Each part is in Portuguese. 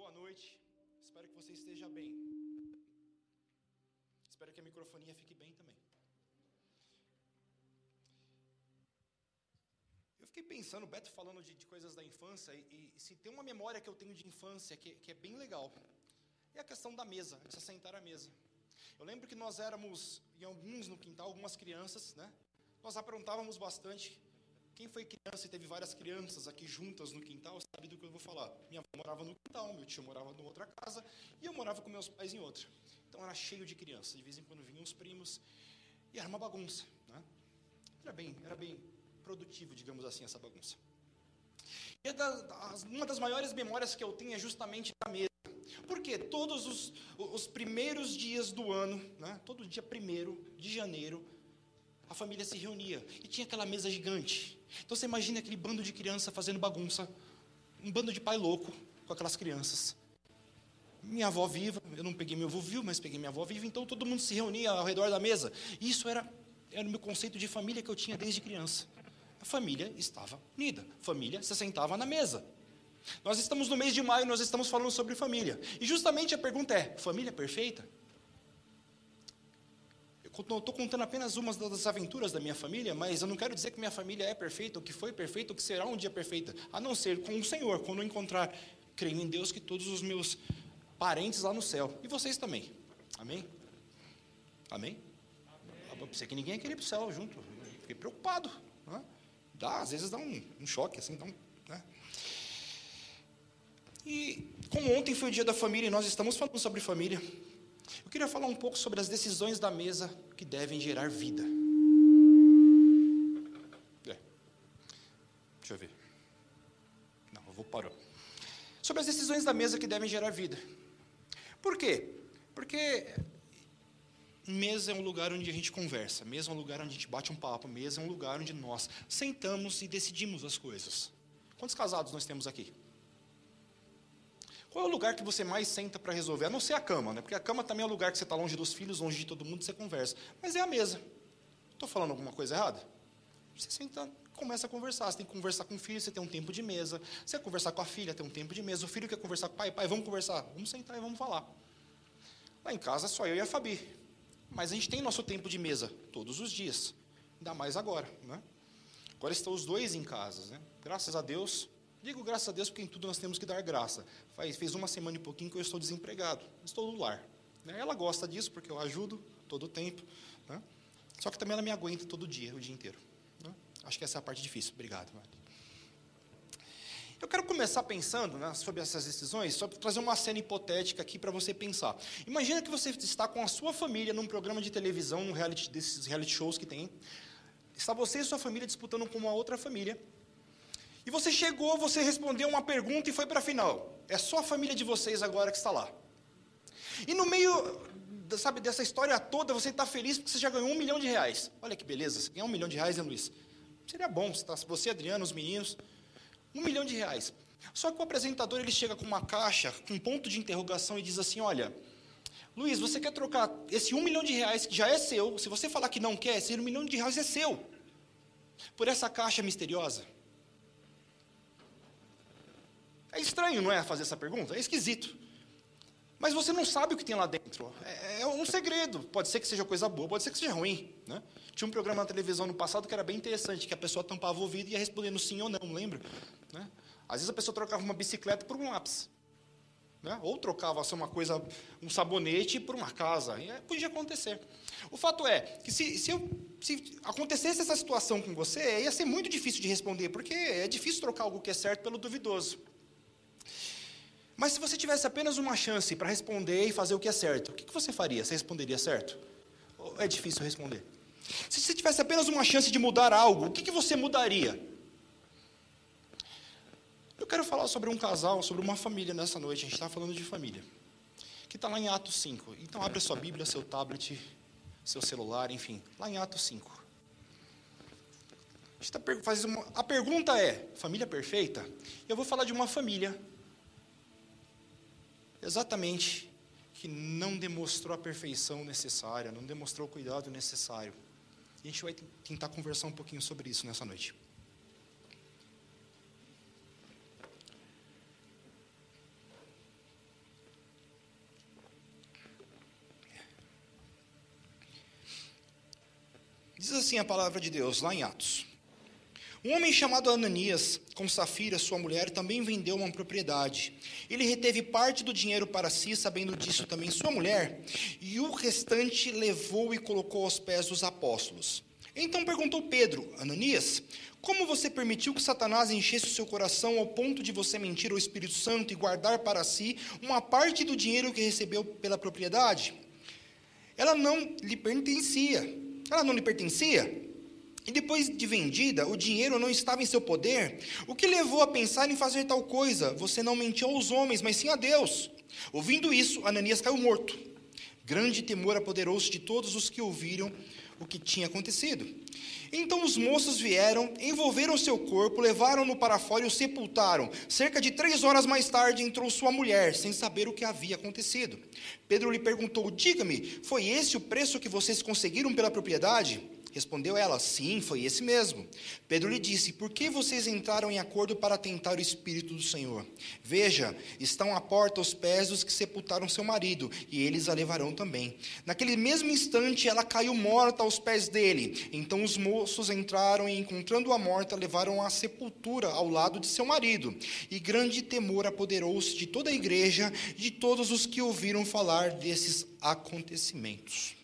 Boa noite. Espero que você esteja bem. Espero que a microfonia fique bem também. Eu fiquei pensando, o Beto falando de, de coisas da infância, e, e, se tem uma memória que eu tenho de infância que, que é bem legal, é a questão da mesa, de se sentar à mesa. Eu lembro que nós éramos, em alguns no quintal, algumas crianças, né? Nós aprontávamos bastante. Quem foi criança e teve várias crianças aqui juntas no quintal sabe do que eu vou falar. Minha avó morava no quintal, meu tio morava em outra casa e eu morava com meus pais em outra. Então era cheio de crianças. De vez em quando vinham os primos e era uma bagunça. Né? Era bem, era bem produtivo, digamos assim, essa bagunça. E é uma das maiores memórias que eu tenho é justamente da mesa. Porque todos os, os primeiros dias do ano, né, todo dia primeiro de janeiro, a família se reunia e tinha aquela mesa gigante. Então você imagina aquele bando de criança fazendo bagunça, um bando de pai louco com aquelas crianças. Minha avó viva, eu não peguei meu avô vivo, mas peguei minha avó viva, então todo mundo se reunia ao redor da mesa. Isso era, era o meu conceito de família que eu tinha desde criança. A família estava unida, a família se sentava na mesa. Nós estamos no mês de maio, nós estamos falando sobre família. E justamente a pergunta é: família perfeita? Estou contando apenas umas das aventuras da minha família, mas eu não quero dizer que minha família é perfeita, ou que foi perfeita, ou que será um dia perfeita, a não ser com o Senhor, quando eu encontrar, creio em Deus, que todos os meus parentes lá no céu, e vocês também. Amém? Amém? Amém. Pensei que ninguém ia querer ir para o céu junto, fiquei preocupado. Né? Dá, às vezes dá um, um choque, assim, dá um, né? E como ontem foi o dia da família e nós estamos falando sobre família, eu queria falar um pouco sobre as decisões da mesa que devem gerar vida. É. Deixa eu ver. Não, eu vou parar. Sobre as decisões da mesa que devem gerar vida. Por quê? Porque mesa é um lugar onde a gente conversa, mesa é um lugar onde a gente bate um papo, mesa é um lugar onde nós sentamos e decidimos as coisas. Quantos casados nós temos aqui? Qual é o lugar que você mais senta para resolver? A não ser a cama, né? Porque a cama também é o lugar que você está longe dos filhos, longe de todo mundo, você conversa. Mas é a mesa. Estou falando alguma coisa errada? Você senta, começa a conversar. Você tem que conversar com o filho, você tem um tempo de mesa. Você quer conversar com a filha, tem um tempo de mesa. O filho quer conversar com o pai, pai, vamos conversar. Vamos sentar e vamos falar. Lá em casa, só eu e a Fabi. Mas a gente tem nosso tempo de mesa todos os dias. Ainda mais agora, né? Agora estão os dois em casa, né? Graças a Deus, Digo graças a Deus porque em tudo nós temos que dar graça. Faz, fez uma semana e pouquinho que eu estou desempregado. Estou no lar. Né? Ela gosta disso porque eu ajudo todo o tempo. Né? Só que também ela me aguenta todo dia, o dia inteiro. Né? Acho que essa é a parte difícil. Obrigado. Eu quero começar pensando né, sobre essas decisões, só para trazer uma cena hipotética aqui para você pensar. Imagina que você está com a sua família num programa de televisão, num reality, desses reality shows que tem. Está você e sua família disputando com uma outra família. E você chegou, você respondeu uma pergunta e foi para a final. É só a família de vocês agora que está lá. E no meio, sabe, dessa história toda, você está feliz porque você já ganhou um milhão de reais. Olha que beleza, você ganhar um milhão de reais, né, Luiz? Seria bom, você, Adriano, os meninos. Um milhão de reais. Só que o apresentador ele chega com uma caixa, com um ponto de interrogação e diz assim: Olha, Luiz, você quer trocar esse um milhão de reais que já é seu? Se você falar que não quer, esse um milhão de reais é seu. Por essa caixa misteriosa. É estranho, não é, fazer essa pergunta? É esquisito. Mas você não sabe o que tem lá dentro. É, é um segredo. Pode ser que seja coisa boa, pode ser que seja ruim. Né? Tinha um programa na televisão no passado que era bem interessante, que a pessoa tampava o ouvido e ia respondendo sim ou não, lembra? Né? Às vezes a pessoa trocava uma bicicleta por um lápis. Né? Ou trocava assim, uma coisa, um sabonete por uma casa. E, é, podia acontecer. O fato é que se, se, eu, se acontecesse essa situação com você, ia ser muito difícil de responder, porque é difícil trocar algo que é certo pelo duvidoso. Mas se você tivesse apenas uma chance para responder e fazer o que é certo, o que você faria? Você responderia certo? É difícil responder? Se você tivesse apenas uma chance de mudar algo, o que você mudaria? Eu quero falar sobre um casal, sobre uma família nessa noite. A gente está falando de família. Que está lá em Atos 5. Então, abre sua Bíblia, seu tablet, seu celular, enfim. Lá em Atos 5. A, tá, faz uma, a pergunta é: família perfeita? Eu vou falar de uma família Exatamente, que não demonstrou a perfeição necessária, não demonstrou o cuidado necessário. A gente vai tentar conversar um pouquinho sobre isso nessa noite. Diz assim a palavra de Deus, lá em Atos. Um homem chamado Ananias, com Safira, sua mulher, também vendeu uma propriedade. Ele reteve parte do dinheiro para si, sabendo disso também sua mulher, e o restante levou e colocou aos pés dos apóstolos. Então perguntou Pedro: Ananias, como você permitiu que Satanás enchesse o seu coração ao ponto de você mentir ao Espírito Santo e guardar para si uma parte do dinheiro que recebeu pela propriedade? Ela não lhe pertencia. Ela não lhe pertencia? E depois de vendida, o dinheiro não estava em seu poder. O que levou a pensar em fazer tal coisa? Você não mentiu aos homens, mas sim a Deus. Ouvindo isso, Ananias caiu morto. Grande temor apoderou-se de todos os que ouviram o que tinha acontecido. Então os moços vieram, envolveram seu corpo, levaram-no para fora e o sepultaram. Cerca de três horas mais tarde entrou sua mulher, sem saber o que havia acontecido. Pedro lhe perguntou: Diga-me, foi esse o preço que vocês conseguiram pela propriedade? Respondeu ela: Sim, foi esse mesmo. Pedro lhe disse: Por que vocês entraram em acordo para tentar o Espírito do Senhor? Veja, estão à porta os pés dos que sepultaram seu marido, e eles a levarão também. Naquele mesmo instante, ela caiu morta aos pés dele. Então os moços entraram e, encontrando-a morta, levaram-a à sepultura ao lado de seu marido. E grande temor apoderou-se de toda a igreja de todos os que ouviram falar desses acontecimentos.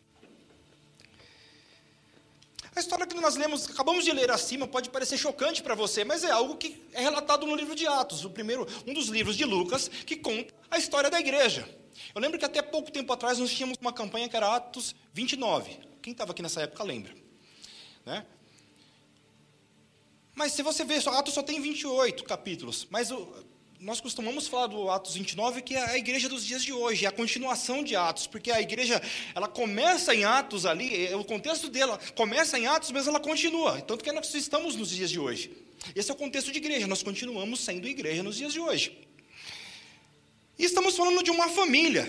A história que nós lemos, acabamos de ler acima, pode parecer chocante para você, mas é algo que é relatado no livro de Atos, o primeiro, um dos livros de Lucas, que conta a história da igreja. Eu lembro que até pouco tempo atrás nós tínhamos uma campanha que era Atos 29. Quem estava aqui nessa época lembra. Né? Mas se você ver, Atos só tem 28 capítulos, mas o, nós costumamos falar do Atos 29, que é a igreja dos dias de hoje, é a continuação de Atos, porque a igreja, ela começa em Atos ali, é, o contexto dela começa em Atos, mas ela continua, tanto que nós estamos nos dias de hoje. Esse é o contexto de igreja, nós continuamos sendo igreja nos dias de hoje. E estamos falando de uma família,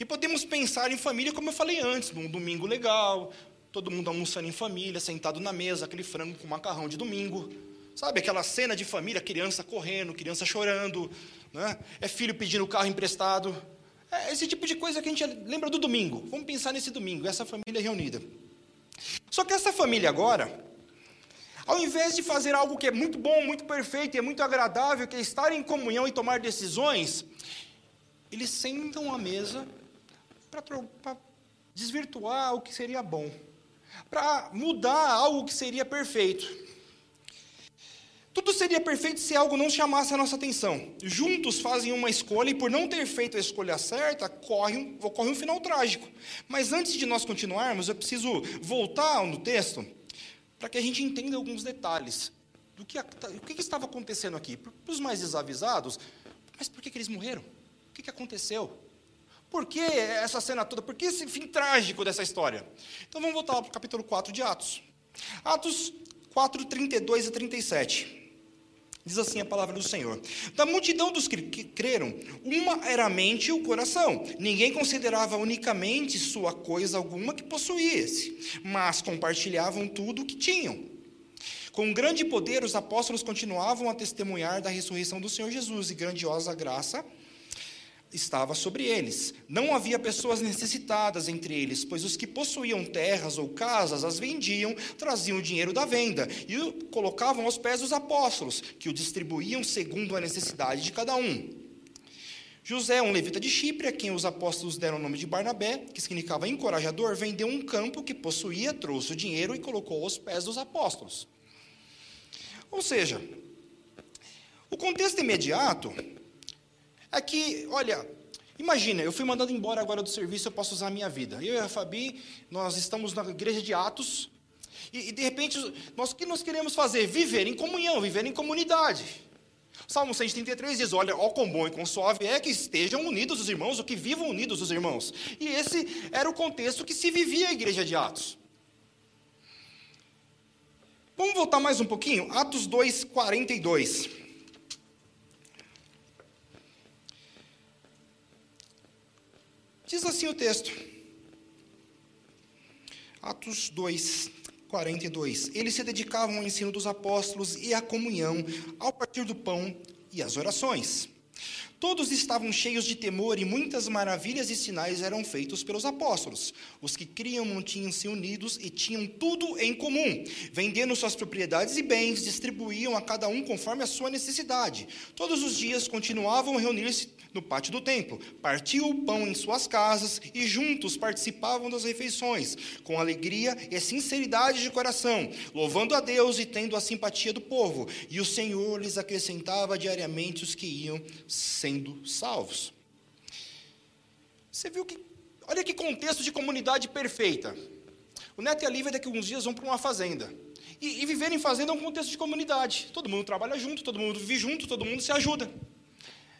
e podemos pensar em família, como eu falei antes, num domingo legal, todo mundo almoçando em família, sentado na mesa, aquele frango com macarrão de domingo, Sabe aquela cena de família, criança correndo, criança chorando, né? é filho pedindo o carro emprestado. É esse tipo de coisa que a gente lembra do domingo. Vamos pensar nesse domingo, essa família reunida. Só que essa família agora, ao invés de fazer algo que é muito bom, muito perfeito e é muito agradável, que é estar em comunhão e tomar decisões, eles sentam à mesa para desvirtuar o que seria bom, para mudar algo que seria perfeito. Tudo seria perfeito se algo não chamasse a nossa atenção. Juntos fazem uma escolha e, por não ter feito a escolha certa, corre um, ocorre um final trágico. Mas antes de nós continuarmos, eu preciso voltar no texto para que a gente entenda alguns detalhes do que, o que, que estava acontecendo aqui. Para os mais desavisados, mas por que, que eles morreram? O que, que aconteceu? Por que essa cena toda? Por que esse fim trágico dessa história? Então vamos voltar para o capítulo 4 de Atos. Atos 4, 32 e 37. Diz assim a palavra do Senhor: Da multidão dos que creram, uma era a mente e o coração. Ninguém considerava unicamente sua coisa alguma que possuísse, mas compartilhavam tudo o que tinham. Com grande poder, os apóstolos continuavam a testemunhar da ressurreição do Senhor Jesus, e grandiosa graça estava sobre eles. Não havia pessoas necessitadas entre eles, pois os que possuíam terras ou casas as vendiam, traziam o dinheiro da venda e o colocavam aos pés dos apóstolos, que o distribuíam segundo a necessidade de cada um. José, um levita de Chipre, a quem os apóstolos deram o nome de Barnabé, que significava encorajador, vendeu um campo que possuía, trouxe o dinheiro e colocou aos pés dos apóstolos. Ou seja, o contexto imediato é que, olha, imagina, eu fui mandado embora agora do serviço, eu posso usar a minha vida. Eu e a Fabi, nós estamos na igreja de Atos, e, e de repente, nós, o que nós queremos fazer? Viver em comunhão, viver em comunidade. Salmo 133 diz: Olha, ó quão bom e quão suave é que estejam unidos os irmãos, ou que vivam unidos os irmãos. E esse era o contexto que se vivia a igreja de Atos. Vamos voltar mais um pouquinho? Atos 2, 42. Diz assim o texto. Atos 2, 42. Eles se dedicavam ao ensino dos apóstolos e à comunhão, ao partir do pão e às orações. Todos estavam cheios de temor e muitas maravilhas e sinais eram feitos pelos apóstolos. Os que criam mantinham-se unidos e tinham tudo em comum. Vendendo suas propriedades e bens, distribuíam a cada um conforme a sua necessidade. Todos os dias continuavam a reunir-se no pátio do templo, partiam o pão em suas casas e juntos participavam das refeições, com alegria e sinceridade de coração, louvando a Deus e tendo a simpatia do povo. E o Senhor lhes acrescentava diariamente os que iam sendo salvos. Você viu que. Olha que contexto de comunidade perfeita. O Neto e a Lívia daqui a alguns dias vão para uma fazenda. E, e viver em fazenda é um contexto de comunidade. Todo mundo trabalha junto, todo mundo vive junto, todo mundo se ajuda.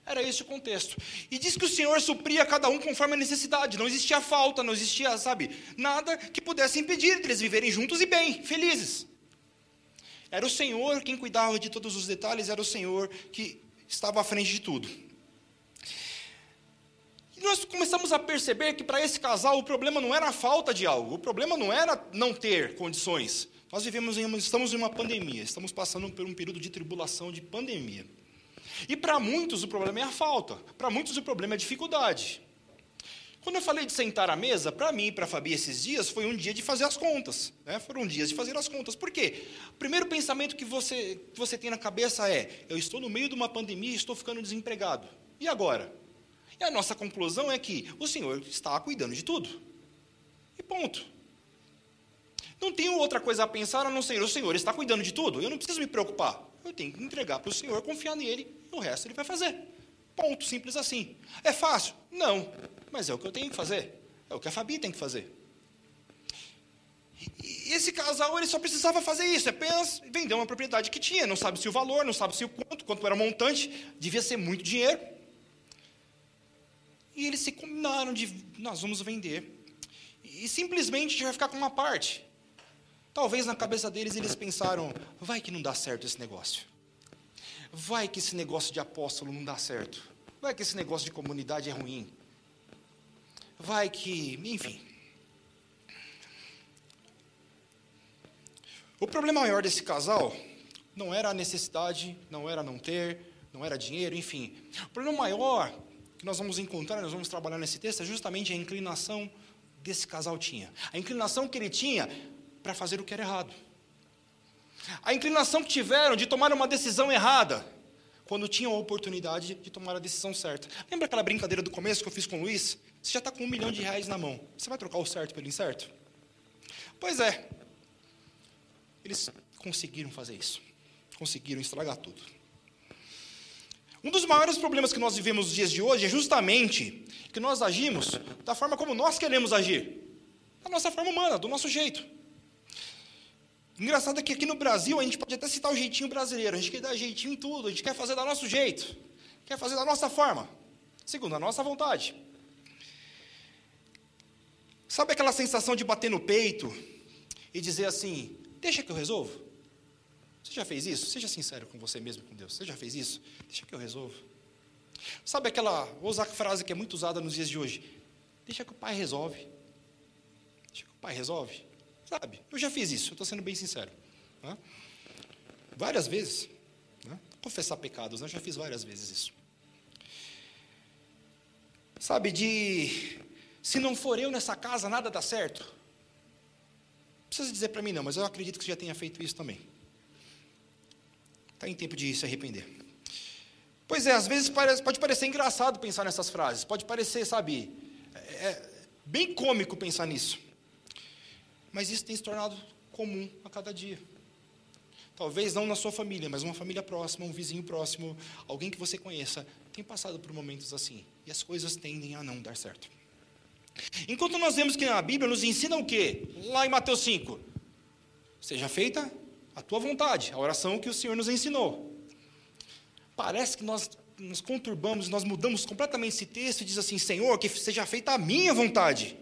Era esse o contexto. E diz que o Senhor supria cada um conforme a necessidade. Não existia falta, não existia, sabe, nada que pudesse impedir eles viverem juntos e bem, felizes. Era o Senhor quem cuidava de todos os detalhes, era o Senhor que estava à frente de tudo. E nós começamos a perceber que para esse casal o problema não era a falta de algo, o problema não era não ter condições. Nós vivemos em uma, estamos em uma pandemia, estamos passando por um período de tribulação, de pandemia. E para muitos o problema é a falta, para muitos o problema é a dificuldade. Quando eu falei de sentar à mesa, para mim e para a Fabi esses dias foi um dia de fazer as contas. Né? Foram dias de fazer as contas. Por quê? O primeiro pensamento que você, que você tem na cabeça é: eu estou no meio de uma pandemia e estou ficando desempregado. E agora? E a nossa conclusão é que o Senhor está cuidando de tudo. E ponto. Não tenho outra coisa a pensar a não ser: o Senhor está cuidando de tudo. Eu não preciso me preocupar. Eu tenho que entregar para o Senhor, confiar nele o resto ele vai fazer. Ponto, simples assim. É fácil? Não. Mas é o que eu tenho que fazer. É o que a Fabi tem que fazer. E esse casal ele só precisava fazer isso, apenas vender uma propriedade que tinha, não sabe se o valor, não sabe se o quanto, quanto era montante, devia ser muito dinheiro. E eles se combinaram de nós vamos vender. E simplesmente a gente vai ficar com uma parte. Talvez na cabeça deles eles pensaram, vai que não dá certo esse negócio. Vai que esse negócio de apóstolo não dá certo. Vai que esse negócio de comunidade é ruim. Vai que, enfim. O problema maior desse casal não era a necessidade, não era não ter, não era dinheiro, enfim. O problema maior que nós vamos encontrar, nós vamos trabalhar nesse texto, é justamente a inclinação desse casal tinha. A inclinação que ele tinha para fazer o que era errado. A inclinação que tiveram de tomar uma decisão errada, quando tinham a oportunidade de tomar a decisão certa. Lembra aquela brincadeira do começo que eu fiz com o Luiz? Você já está com um milhão de reais na mão. Você vai trocar o certo pelo incerto? Pois é. Eles conseguiram fazer isso. Conseguiram estragar tudo. Um dos maiores problemas que nós vivemos nos dias de hoje é justamente que nós agimos da forma como nós queremos agir. Da nossa forma humana, do nosso jeito. Engraçado é que aqui no Brasil a gente pode até citar o jeitinho brasileiro, a gente quer dar jeitinho em tudo, a gente quer fazer da nosso jeito, quer fazer da nossa forma, segundo a nossa vontade. Sabe aquela sensação de bater no peito e dizer assim: deixa que eu resolvo? Você já fez isso? Seja sincero com você mesmo, com Deus. Você já fez isso? Deixa que eu resolvo. Sabe aquela, vou usar a frase que é muito usada nos dias de hoje: deixa que o pai resolve. Deixa que o pai resolve. Sabe? Eu já fiz isso, eu estou sendo bem sincero. Né? Várias vezes. Né? Confessar pecados, né? eu já fiz várias vezes isso. Sabe, de. Se não for eu nessa casa, nada dá certo. Não precisa dizer para mim, não, mas eu acredito que você já tenha feito isso também. Está em tempo de se arrepender. Pois é, às vezes parece, pode parecer engraçado pensar nessas frases, pode parecer, sabe, é, é bem cômico pensar nisso. Mas isso tem se tornado comum a cada dia. Talvez não na sua família, mas uma família próxima, um vizinho próximo, alguém que você conheça, tem passado por momentos assim. E as coisas tendem a não dar certo. Enquanto nós vemos que na Bíblia nos ensina o quê? Lá em Mateus 5. Seja feita a tua vontade, a oração que o Senhor nos ensinou. Parece que nós nos conturbamos, nós mudamos completamente esse texto e diz assim: Senhor, que seja feita a minha vontade.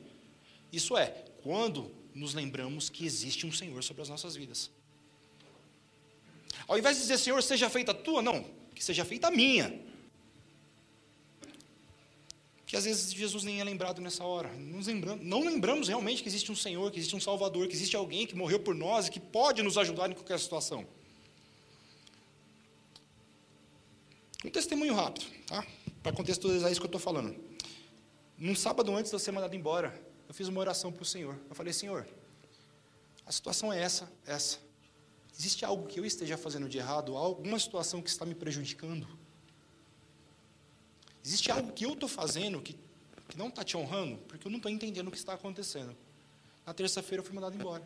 Isso é, quando nos lembramos que existe um Senhor sobre as nossas vidas. Ao invés de dizer, Senhor, seja feita a tua, não, que seja feita a minha. Que às vezes Jesus nem é lembrado nessa hora. Lembramos, não lembramos realmente que existe um Senhor, que existe um Salvador, que existe alguém que morreu por nós e que pode nos ajudar em qualquer situação. Um testemunho rápido, tá? para contextualizar isso que eu estou falando. Num sábado antes de eu ser mandado embora, eu fiz uma oração para o Senhor. Eu falei, Senhor, a situação é essa, essa. Existe algo que eu esteja fazendo de errado? Alguma situação que está me prejudicando? Existe algo que eu estou fazendo que, que não está te honrando? Porque eu não estou entendendo o que está acontecendo. Na terça-feira eu fui mandado embora.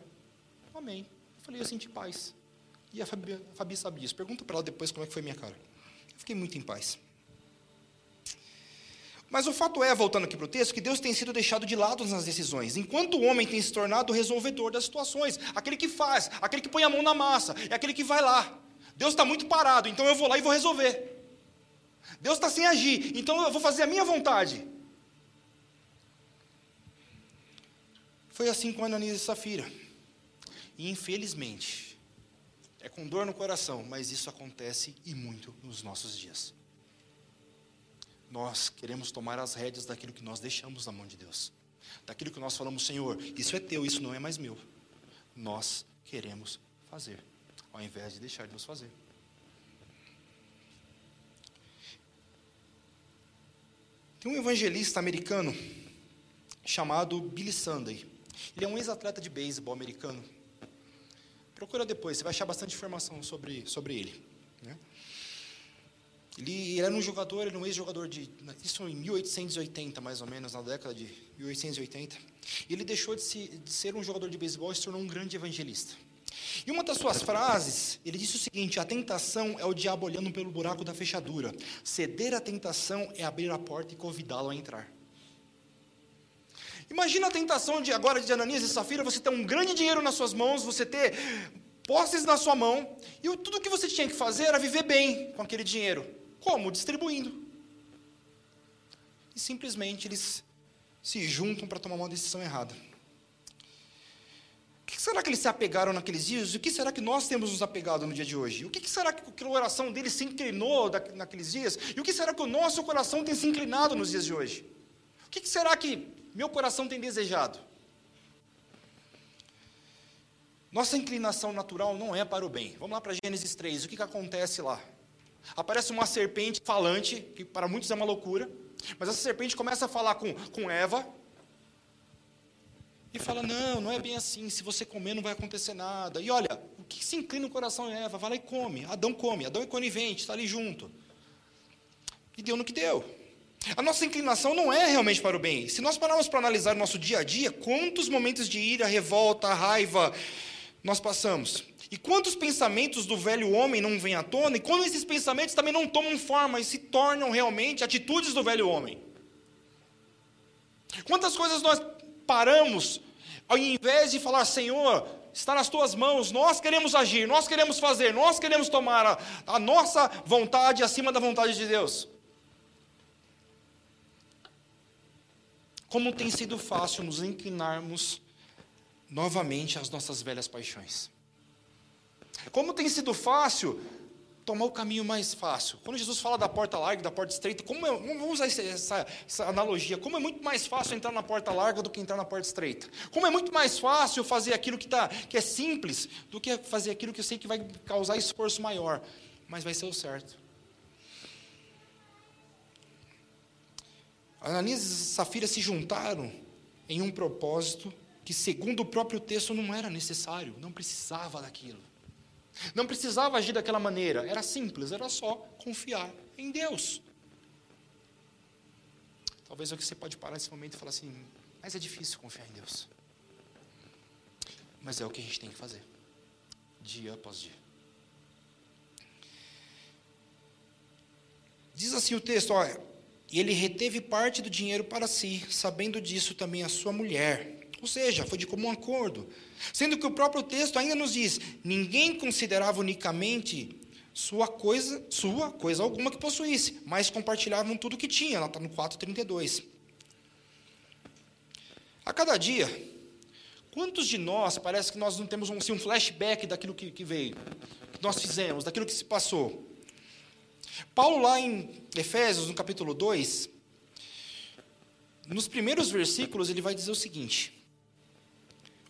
Amém. Eu falei, eu senti paz. E a Fabi, a Fabi sabia isso. Pergunta para ela depois como é que foi minha cara. Eu fiquei muito em paz. Mas o fato é, voltando aqui para o texto, que Deus tem sido deixado de lado nas decisões, enquanto o homem tem se tornado o resolvedor das situações, aquele que faz, aquele que põe a mão na massa, é aquele que vai lá. Deus está muito parado, então eu vou lá e vou resolver. Deus está sem agir, então eu vou fazer a minha vontade. Foi assim com Ananias e Safira. E infelizmente, é com dor no coração, mas isso acontece e muito nos nossos dias nós queremos tomar as rédeas daquilo que nós deixamos na mão de Deus. Daquilo que nós falamos, Senhor, isso é teu, isso não é mais meu. Nós queremos fazer, ao invés de deixar Deus fazer. Tem um evangelista americano chamado Billy Sunday. Ele é um ex-atleta de beisebol americano. Procura depois, você vai achar bastante informação sobre, sobre ele. Né? Ele era um jogador, era um ex-jogador de. Isso em 1880, mais ou menos, na década de 1880. E ele deixou de, se, de ser um jogador de beisebol e se tornou um grande evangelista. E uma das suas frases, ele disse o seguinte: a tentação é o diabo olhando pelo buraco da fechadura. Ceder à tentação é abrir a porta e convidá-lo a entrar. Imagina a tentação de agora de Ananias e Safira, você ter um grande dinheiro nas suas mãos, você ter posses na sua mão, e tudo que você tinha que fazer era viver bem com aquele dinheiro. Como? Distribuindo. E simplesmente eles se juntam para tomar uma decisão errada. O que será que eles se apegaram naqueles dias? O que será que nós temos nos apegado no dia de hoje? O que será que a oração deles se inclinou naqueles dias? E o que será que o nosso coração tem se inclinado nos dias de hoje? O que será que meu coração tem desejado? Nossa inclinação natural não é para o bem. Vamos lá para Gênesis 3. O que, que acontece lá? Aparece uma serpente falante, que para muitos é uma loucura, mas essa serpente começa a falar com, com Eva, e fala: Não, não é bem assim, se você comer não vai acontecer nada. E olha, o que se inclina no coração de Eva? Vai lá e come. Adão come, Adão é conivente, está ali junto. E deu no que deu. A nossa inclinação não é realmente para o bem. Se nós pararmos para analisar o nosso dia a dia, quantos momentos de ira, revolta, raiva nós passamos? E quantos pensamentos do velho homem não vêm à tona, e quando esses pensamentos também não tomam forma e se tornam realmente atitudes do velho homem? Quantas coisas nós paramos, ao invés de falar, Senhor, está nas tuas mãos, nós queremos agir, nós queremos fazer, nós queremos tomar a, a nossa vontade acima da vontade de Deus. Como tem sido fácil nos inclinarmos novamente às nossas velhas paixões. Como tem sido fácil tomar o caminho mais fácil. Quando Jesus fala da porta larga da porta estreita, como é, vamos usar essa, essa, analogia, como é muito mais fácil entrar na porta larga do que entrar na porta estreita. Como é muito mais fácil fazer aquilo que, tá, que é simples do que fazer aquilo que eu sei que vai causar esforço maior, mas vai ser o certo. Ananias e Safira se juntaram em um propósito que, segundo o próprio texto, não era necessário, não precisava daquilo. Não precisava agir daquela maneira, era simples, era só confiar em Deus. Talvez é você pode parar nesse momento e falar assim, mas é difícil confiar em Deus. Mas é o que a gente tem que fazer, dia após dia. Diz assim o texto, olha, e ele reteve parte do dinheiro para si, sabendo disso também a sua mulher. Ou seja, foi de comum acordo. Sendo que o próprio texto ainda nos diz: ninguém considerava unicamente sua coisa, sua coisa alguma que possuísse, mas compartilhavam tudo que tinha. Ela está no 4,32. A cada dia, quantos de nós, parece que nós não temos um, assim, um flashback daquilo que, que veio, que nós fizemos, daquilo que se passou? Paulo, lá em Efésios, no capítulo 2, nos primeiros versículos, ele vai dizer o seguinte: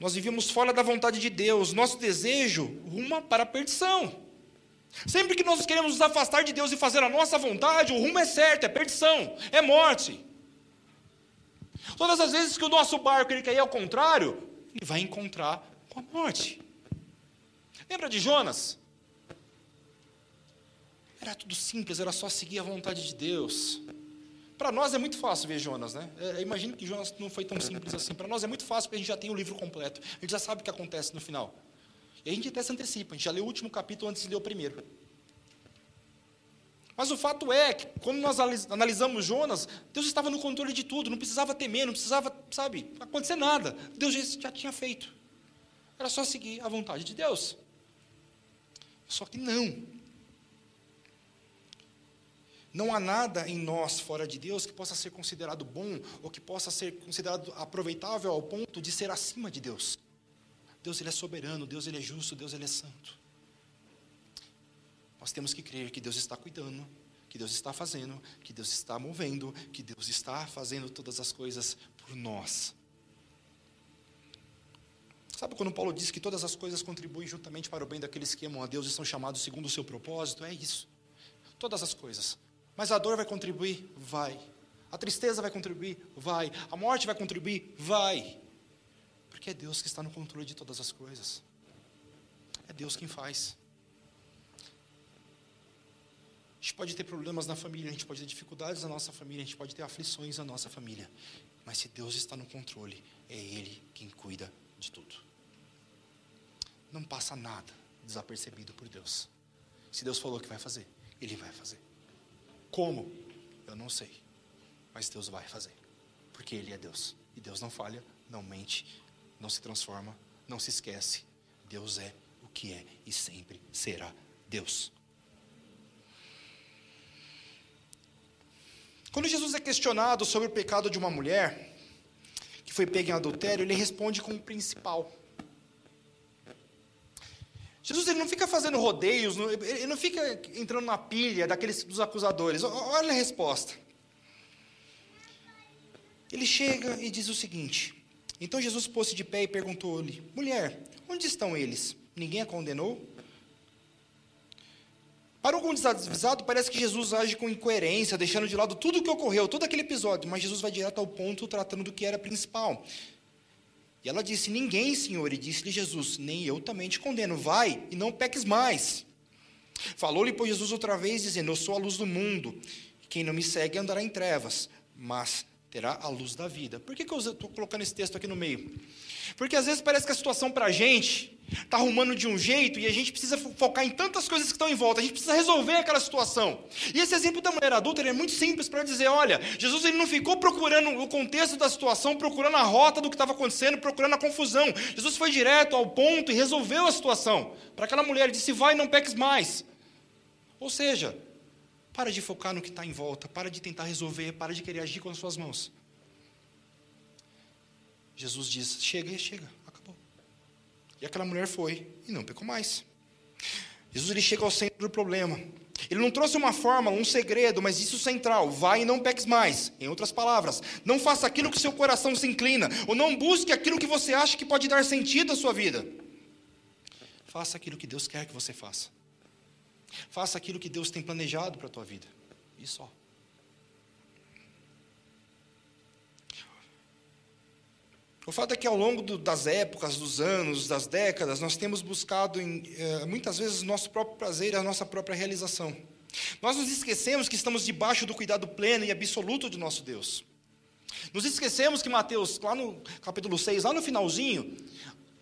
nós vivíamos fora da vontade de Deus. Nosso desejo ruma para a perdição. Sempre que nós queremos nos afastar de Deus e fazer a nossa vontade, o rumo é certo, é perdição, é morte. Todas as vezes que o nosso barco ele quer ir ao contrário, ele vai encontrar com a morte. Lembra de Jonas? Era tudo simples, era só seguir a vontade de Deus. Para nós é muito fácil ver Jonas, né? É, imagino que Jonas não foi tão simples assim. Para nós é muito fácil porque a gente já tem o livro completo. A gente já sabe o que acontece no final. E a gente até se antecipa, a gente já leu o último capítulo antes de ler o primeiro. Mas o fato é que, quando nós analisamos Jonas, Deus estava no controle de tudo, não precisava temer, não precisava, sabe, acontecer nada. Deus já tinha feito. Era só seguir a vontade de Deus. Só que não. Não há nada em nós fora de Deus que possa ser considerado bom ou que possa ser considerado aproveitável ao ponto de ser acima de Deus. Deus ele é soberano, Deus ele é justo, Deus ele é santo. Nós temos que crer que Deus está cuidando, que Deus está fazendo, que Deus está movendo, que Deus está fazendo todas as coisas por nós. Sabe quando Paulo diz que todas as coisas contribuem juntamente para o bem daqueles que amam a Deus e são chamados segundo o seu propósito? É isso. Todas as coisas. Mas a dor vai contribuir? Vai. A tristeza vai contribuir? Vai. A morte vai contribuir? Vai. Porque é Deus que está no controle de todas as coisas. É Deus quem faz. A gente pode ter problemas na família, a gente pode ter dificuldades na nossa família, a gente pode ter aflições na nossa família. Mas se Deus está no controle, é Ele quem cuida de tudo. Não passa nada desapercebido por Deus. Se Deus falou que vai fazer, Ele vai fazer. Como? Eu não sei. Mas Deus vai fazer. Porque Ele é Deus. E Deus não falha, não mente, não se transforma, não se esquece. Deus é o que é e sempre será Deus. Quando Jesus é questionado sobre o pecado de uma mulher que foi pega em adultério, ele responde com o principal. Jesus ele não fica fazendo rodeios, ele não fica entrando na pilha daqueles dos acusadores. Olha a resposta. Ele chega e diz o seguinte: Então Jesus pôs-se de pé e perguntou-lhe: Mulher, onde estão eles? Ninguém a condenou? Para algum desavisado, parece que Jesus age com incoerência, deixando de lado tudo o que ocorreu, todo aquele episódio, mas Jesus vai direto ao ponto, tratando do que era principal. E ela disse: Ninguém, Senhor. E disse-lhe Jesus: Nem eu também te condeno. Vai e não peques mais. Falou-lhe, pois, Jesus outra vez, dizendo: Eu sou a luz do mundo. Quem não me segue andará em trevas, mas terá a luz da vida. Por que, que eu estou colocando esse texto aqui no meio? Porque às vezes parece que a situação para a gente está arrumando de um jeito e a gente precisa focar em tantas coisas que estão em volta, a gente precisa resolver aquela situação. E esse exemplo da mulher adulta é muito simples para dizer: olha, Jesus ele não ficou procurando o contexto da situação, procurando a rota do que estava acontecendo, procurando a confusão. Jesus foi direto ao ponto e resolveu a situação. Para aquela mulher, ele disse: vai, não peques mais. Ou seja, para de focar no que está em volta, para de tentar resolver, para de querer agir com as suas mãos. Jesus diz: chega chega. E aquela mulher foi e não pecou mais. Jesus ele chega ao centro do problema. Ele não trouxe uma fórmula, um segredo, mas isso central: vai e não peques mais. Em outras palavras, não faça aquilo que seu coração se inclina, ou não busque aquilo que você acha que pode dar sentido à sua vida. Faça aquilo que Deus quer que você faça. Faça aquilo que Deus tem planejado para a tua vida. E só. O fato é que ao longo do, das épocas, dos anos, das décadas, nós temos buscado em, eh, muitas vezes nosso próprio prazer e a nossa própria realização. Nós nos esquecemos que estamos debaixo do cuidado pleno e absoluto de nosso Deus. Nos esquecemos que Mateus, lá no capítulo 6, lá no finalzinho,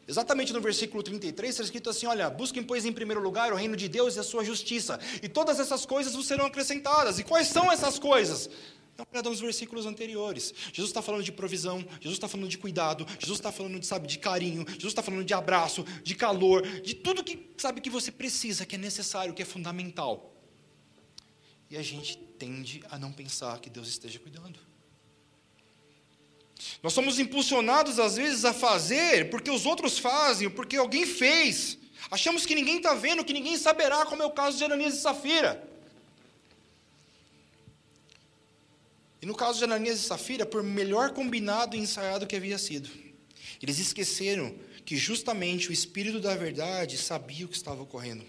Exatamente no versículo 33 está escrito assim: Olha, busquem, pois, em primeiro lugar o reino de Deus e a sua justiça, e todas essas coisas vos serão acrescentadas. E quais são essas coisas? Dá uma olhada nos versículos anteriores. Jesus está falando de provisão, Jesus está falando de cuidado, Jesus está falando de, sabe, de carinho, Jesus está falando de abraço, de calor, de tudo que sabe que você precisa, que é necessário, que é fundamental. E a gente tende a não pensar que Deus esteja cuidando. Nós somos impulsionados, às vezes, a fazer porque os outros fazem, porque alguém fez. Achamos que ninguém está vendo, que ninguém saberá, como é o caso de Ananias e Safira. E no caso de Ananias e Safira, por melhor combinado e ensaiado que havia sido, eles esqueceram que justamente o Espírito da Verdade sabia o que estava ocorrendo.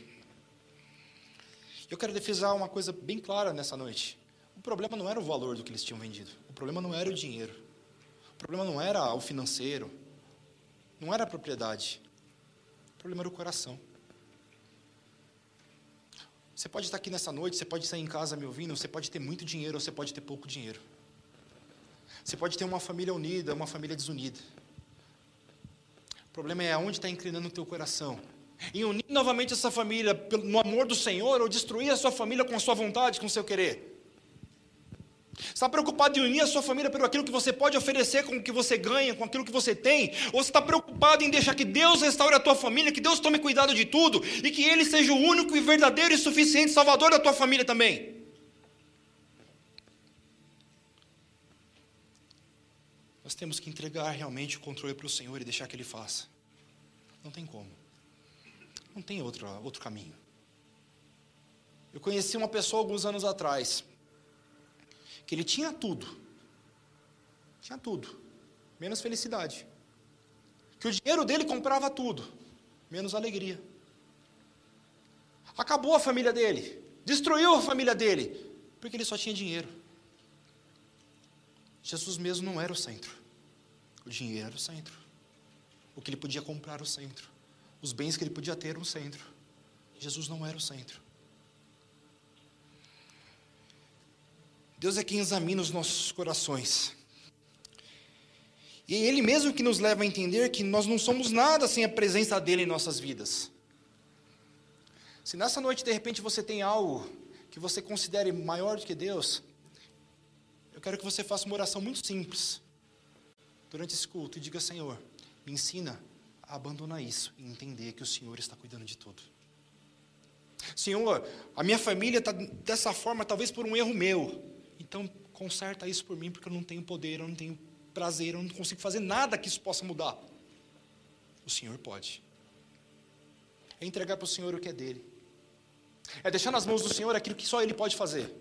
Eu quero defesar uma coisa bem clara nessa noite. O problema não era o valor do que eles tinham vendido, o problema não era o dinheiro. O problema não era o financeiro, não era a propriedade. O problema era o coração. Você pode estar aqui nessa noite, você pode estar em casa me ouvindo, você pode ter muito dinheiro ou você pode ter pouco dinheiro. Você pode ter uma família unida, uma família desunida. O problema é aonde está inclinando o teu coração. Em unir novamente essa família no amor do Senhor ou destruir a sua família com a sua vontade, com o seu querer. Está preocupado em unir a sua família pelo aquilo que você pode oferecer com o que você ganha, com aquilo que você tem? Ou você está preocupado em deixar que Deus restaure a tua família, que Deus tome cuidado de tudo e que Ele seja o único e verdadeiro e suficiente Salvador da tua família também? Nós temos que entregar realmente o controle para o Senhor e deixar que Ele faça. Não tem como. Não tem outro, outro caminho. Eu conheci uma pessoa alguns anos atrás que ele tinha tudo. Tinha tudo, menos felicidade. Que o dinheiro dele comprava tudo, menos alegria. Acabou a família dele, destruiu a família dele, porque ele só tinha dinheiro. Jesus mesmo não era o centro. O dinheiro era o centro. O que ele podia comprar o centro. Os bens que ele podia ter o centro. Jesus não era o centro. Deus é quem examina os nossos corações. E é Ele mesmo que nos leva a entender que nós não somos nada sem a presença dEle em nossas vidas. Se nessa noite, de repente, você tem algo que você considere maior do que Deus, eu quero que você faça uma oração muito simples durante esse culto e diga: Senhor, me ensina a abandonar isso e entender que o Senhor está cuidando de tudo. Senhor, a minha família está dessa forma, talvez por um erro meu. Então, conserta isso por mim, porque eu não tenho poder, eu não tenho prazer, eu não consigo fazer nada que isso possa mudar. O Senhor pode. É entregar para o Senhor o que é dele. É deixar nas mãos do Senhor aquilo que só Ele pode fazer.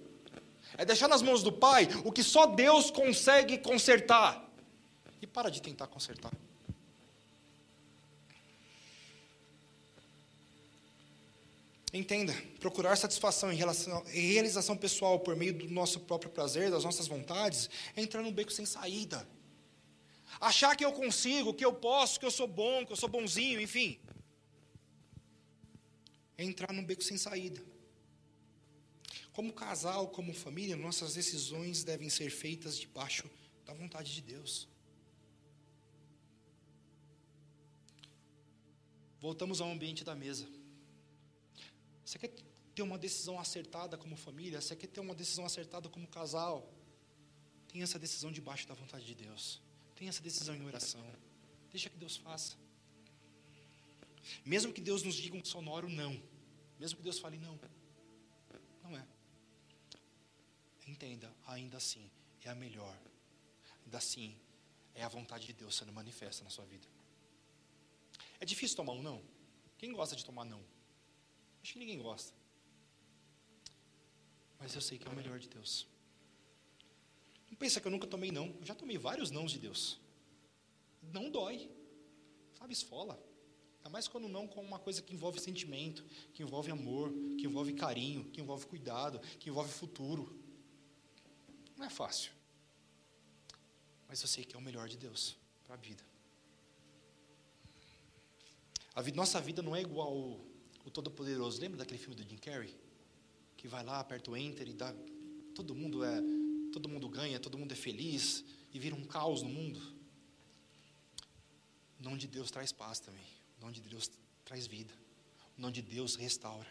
É deixar nas mãos do Pai o que só Deus consegue consertar. E para de tentar consertar. Entenda, procurar satisfação em relação em realização pessoal por meio do nosso próprio prazer, das nossas vontades, é entrar num beco sem saída. Achar que eu consigo, que eu posso, que eu sou bom, que eu sou bonzinho, enfim. É entrar num beco sem saída. Como casal, como família, nossas decisões devem ser feitas debaixo da vontade de Deus. Voltamos ao ambiente da mesa. Você quer ter uma decisão acertada como família? Você quer ter uma decisão acertada como casal? Tenha essa decisão debaixo da vontade de Deus. Tenha essa decisão em oração. Deixa que Deus faça. Mesmo que Deus nos diga um sonoro não. Mesmo que Deus fale não. Não é. Entenda, ainda assim é a melhor. Ainda assim é a vontade de Deus sendo manifesta na sua vida. É difícil tomar um não? Quem gosta de tomar não? Acho que ninguém gosta. Mas eu sei que é o melhor de Deus. Não pensa que eu nunca tomei não. Eu já tomei vários nãos de Deus. Não dói. Sabe, esfola. Ainda mais quando não com uma coisa que envolve sentimento, que envolve amor, que envolve carinho, que envolve cuidado, que envolve futuro. Não é fácil. Mas eu sei que é o melhor de Deus para a vida. A nossa vida não é igual o Todo-Poderoso. Lembra daquele filme do Jim Carrey? Que vai lá, aperta o Enter e dá. Todo mundo é. Todo mundo ganha, todo mundo é feliz e vira um caos no mundo. O nome de Deus traz paz também. O nome de Deus traz vida. O nome de Deus restaura.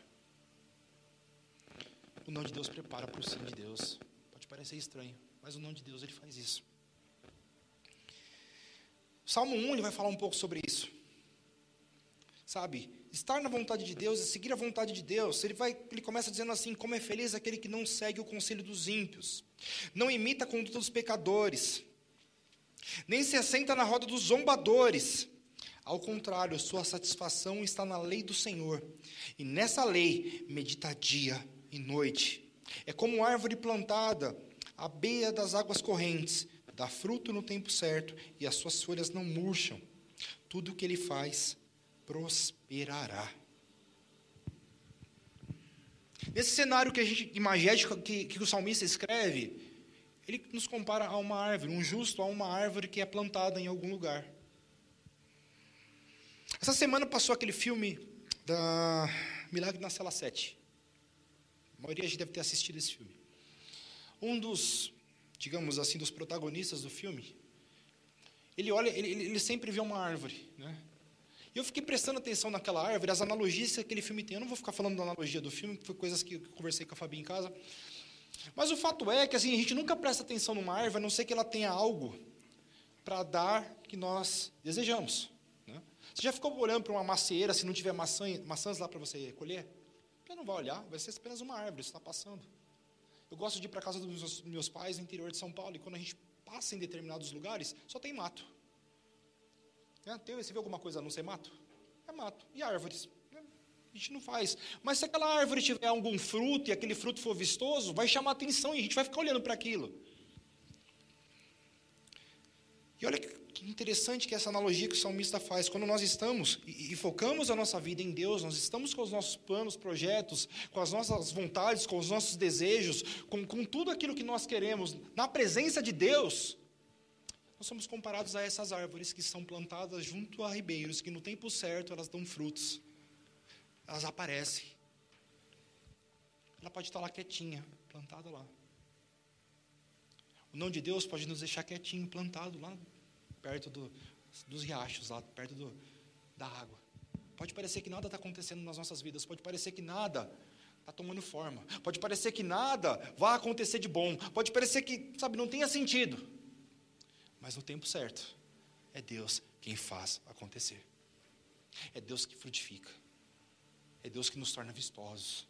O nome de Deus prepara para o sim de Deus. Pode parecer estranho, mas o nome de Deus ele faz isso. Salmo 1 ele vai falar um pouco sobre isso. Sabe, estar na vontade de Deus e seguir a vontade de Deus. Ele vai, ele começa dizendo assim: como é feliz aquele que não segue o conselho dos ímpios, não imita a conduta dos pecadores, nem se assenta na roda dos zombadores. Ao contrário, sua satisfação está na lei do Senhor, e nessa lei medita dia e noite. É como árvore plantada à beira das águas correntes, dá fruto no tempo certo, e as suas folhas não murcham. Tudo o que ele faz prosperará. Nesse cenário que a gente imagético que, que o salmista escreve, ele nos compara a uma árvore, um justo a uma árvore que é plantada em algum lugar. Essa semana passou aquele filme da Milagre na Cela 7. A maioria deve ter assistido esse filme. Um dos, digamos assim, dos protagonistas do filme, ele olha, ele, ele sempre vê uma árvore, né? E eu fiquei prestando atenção naquela árvore, as analogias que aquele filme tem. Eu não vou ficar falando da analogia do filme, foi coisas que eu conversei com a Fabi em casa. Mas o fato é que assim, a gente nunca presta atenção numa árvore, a não ser que ela tenha algo para dar que nós desejamos. Você já ficou olhando para uma macieira se não tiver maçã, maçãs lá para você colher? Você não vai olhar, vai ser apenas uma árvore, está passando. Eu gosto de ir para a casa dos meus, meus pais no interior de São Paulo, e quando a gente passa em determinados lugares, só tem mato. É, tem, você vê alguma coisa não ser mato? É mato. E árvores? É, a gente não faz. Mas se aquela árvore tiver algum fruto e aquele fruto for vistoso, vai chamar atenção e a gente vai ficar olhando para aquilo. E olha que que interessante que essa analogia que o salmista faz. Quando nós estamos e, e, focamos a nossa vida em Deus, nós estamos com os nossos planos, projetos, com as nossas vontades, com os nossos desejos, com, com tudo aquilo que nós queremos, na presença de Deus, nós somos comparados a essas árvores que são plantadas junto a ribeiros, que no tempo certo elas dão frutos, elas aparecem. Ela pode estar lá quietinha, plantada lá. O não de Deus pode nos deixar quietinho, plantado lá perto do, dos riachos, lá perto do, da água. Pode parecer que nada está acontecendo nas nossas vidas, pode parecer que nada está tomando forma, pode parecer que nada vai acontecer de bom, pode parecer que, sabe, não tenha sentido. Mas no tempo certo, é Deus quem faz acontecer. É Deus que frutifica. É Deus que nos torna vistosos.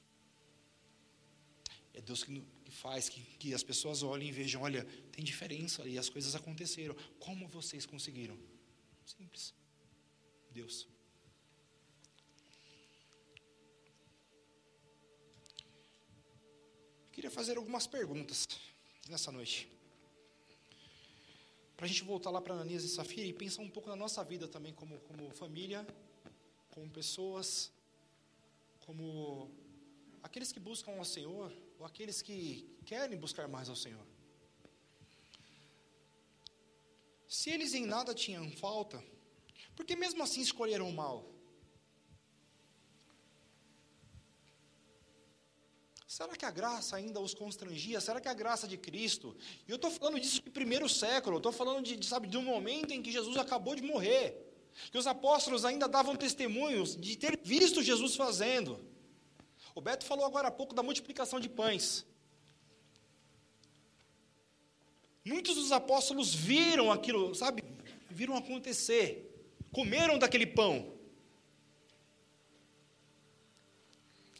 É Deus que, que faz que, que as pessoas olhem e vejam: olha, tem diferença e as coisas aconteceram. Como vocês conseguiram? Simples. Deus. Eu queria fazer algumas perguntas nessa noite. Para a gente voltar lá para Ananias e Safira e pensar um pouco na nossa vida também, como, como família, como pessoas, como aqueles que buscam ao Senhor, ou aqueles que querem buscar mais ao Senhor. Se eles em nada tinham falta, por que mesmo assim escolheram o mal? Será que a graça ainda os constrangia? Será que a graça de Cristo? E eu estou falando disso de primeiro século, estou falando de, sabe, de um momento em que Jesus acabou de morrer. Que os apóstolos ainda davam testemunhos de ter visto Jesus fazendo. O Beto falou agora há pouco da multiplicação de pães. Muitos dos apóstolos viram aquilo, sabe? Viram acontecer. Comeram daquele pão.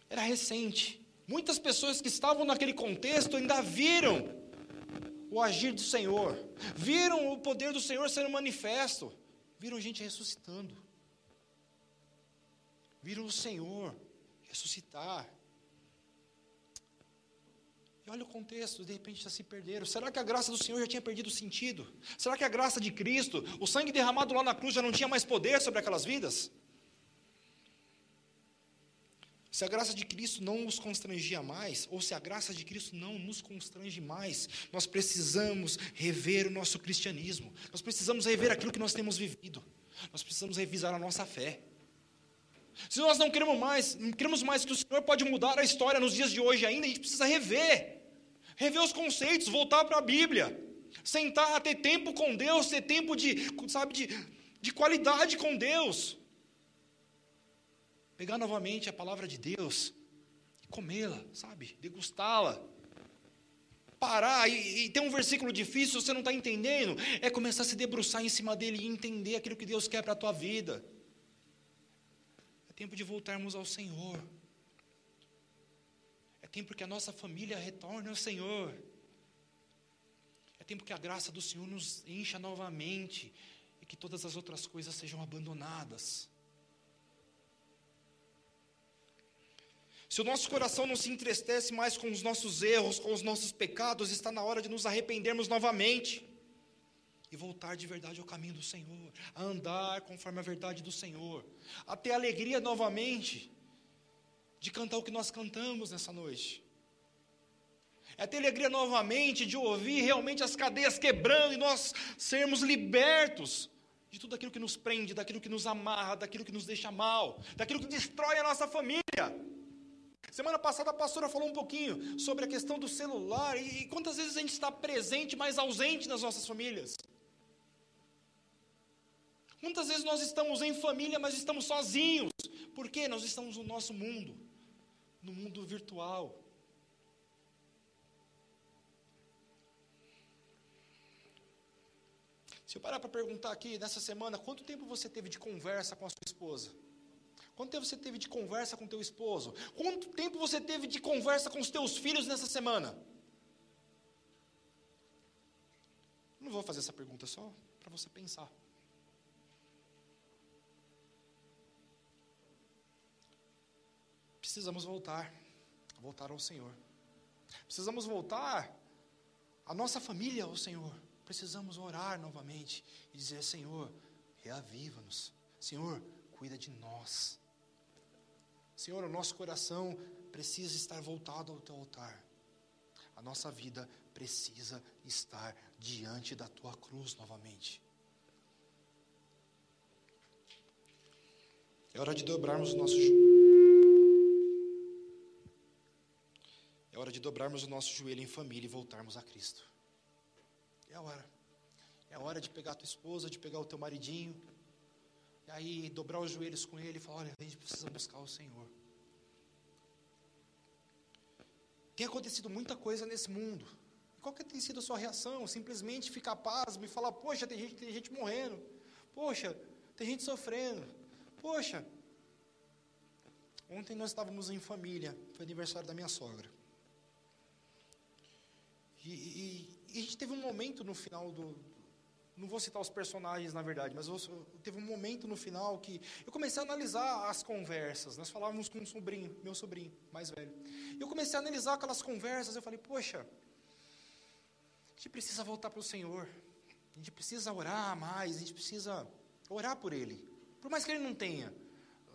Era recente. Muitas pessoas que estavam naquele contexto ainda viram o agir do Senhor, viram o poder do Senhor sendo manifesto, viram gente ressuscitando, viram o Senhor ressuscitar. E olha o contexto, de repente já se perderam. Será que a graça do Senhor já tinha perdido sentido? Será que a graça de Cristo, o sangue derramado lá na cruz, já não tinha mais poder sobre aquelas vidas? Se a graça de Cristo não nos constrangia mais, ou se a graça de Cristo não nos constrange mais, nós precisamos rever o nosso cristianismo. Nós precisamos rever aquilo que nós temos vivido. Nós precisamos revisar a nossa fé. Se nós não queremos mais, não queremos mais que o Senhor pode mudar a história nos dias de hoje ainda, a gente precisa rever. Rever os conceitos, voltar para a Bíblia. Sentar, ter tempo com Deus, ter tempo de, sabe, de de qualidade com Deus. Pegar novamente a palavra de Deus e comê-la, sabe? Degustá-la. Parar e, e ter um versículo difícil, você não está entendendo, é começar a se debruçar em cima dele e entender aquilo que Deus quer para a tua vida. É tempo de voltarmos ao Senhor. É tempo que a nossa família retorne ao Senhor. É tempo que a graça do Senhor nos encha novamente e que todas as outras coisas sejam abandonadas. Se o nosso coração não se entristece mais com os nossos erros, com os nossos pecados, está na hora de nos arrependermos novamente e voltar de verdade ao caminho do Senhor, a andar conforme a verdade do Senhor, a ter alegria novamente de cantar o que nós cantamos nessa noite. É ter alegria novamente de ouvir realmente as cadeias quebrando e nós sermos libertos de tudo aquilo que nos prende, daquilo que nos amarra, daquilo que nos deixa mal, daquilo que destrói a nossa família. Semana passada a pastora falou um pouquinho sobre a questão do celular e, e quantas vezes a gente está presente, mas ausente nas nossas famílias. Quantas vezes nós estamos em família, mas estamos sozinhos? Por quê? Nós estamos no nosso mundo no mundo virtual. Se eu parar para perguntar aqui nessa semana, quanto tempo você teve de conversa com a sua esposa? Quanto tempo você teve de conversa com teu esposo? Quanto tempo você teve de conversa com os teus filhos nessa semana? Não vou fazer essa pergunta só para você pensar. precisamos voltar, voltar ao Senhor. Precisamos voltar a nossa família ao Senhor. Precisamos orar novamente e dizer: Senhor, reaviva-nos. Senhor, cuida de nós. Senhor, o nosso coração precisa estar voltado ao teu altar. A nossa vida precisa estar diante da tua cruz novamente. É hora de dobrarmos o nosso É hora de dobrarmos o nosso joelho em família e voltarmos a Cristo. É a hora. É a hora de pegar a tua esposa, de pegar o teu maridinho, e aí dobrar os joelhos com ele e falar: olha, a gente precisa buscar o Senhor. Tem acontecido muita coisa nesse mundo. Qual que tem sido a sua reação? Simplesmente ficar pasmo e falar: poxa, tem gente, tem gente morrendo. Poxa, tem gente sofrendo. Poxa. Ontem nós estávamos em família, foi aniversário da minha sogra. E, e, e, a gente teve um momento no final do. Não vou citar os personagens, na verdade, mas eu, teve um momento no final que eu comecei a analisar as conversas. Nós falávamos com um sobrinho, meu sobrinho, mais velho. Eu comecei a analisar aquelas conversas. Eu falei, poxa, a gente precisa voltar para o Senhor. A gente precisa orar mais, a gente precisa orar por Ele. Por mais que Ele não tenha,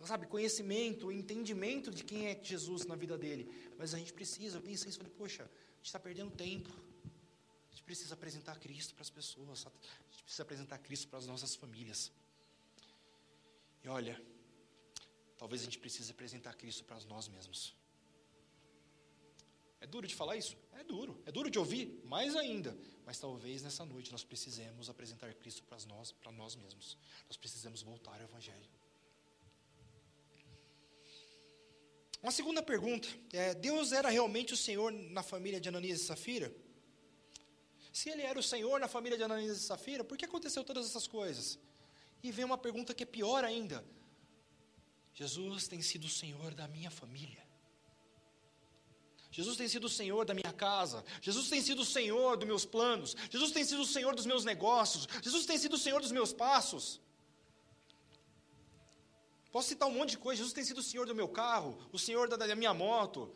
sabe, conhecimento, entendimento de quem é Jesus na vida dele. Mas a gente precisa, eu pensei isso, falei, poxa, gente está perdendo tempo. Gente precisa apresentar Cristo para as pessoas. A gente precisa apresentar Cristo para as nossas famílias. E olha, talvez a gente precise apresentar Cristo para nós mesmos. É duro de falar isso? É duro. É duro de ouvir? Mais ainda. Mas talvez nessa noite nós precisemos apresentar Cristo para nós, para nós mesmos. Nós precisamos voltar ao Evangelho. Uma segunda pergunta: é, Deus era realmente o Senhor na família de Ananias e Safira? Se ele era o Senhor na família de Ananias e Safira, por que aconteceu todas essas coisas? E vem uma pergunta que é pior ainda: Jesus tem sido o Senhor da minha família. Jesus tem sido o Senhor da minha casa. Jesus tem sido o Senhor dos meus planos. Jesus tem sido o Senhor dos meus negócios. Jesus tem sido o Senhor dos meus passos. Posso citar um monte de coisa. Jesus tem sido o Senhor do meu carro, o Senhor da, da minha moto,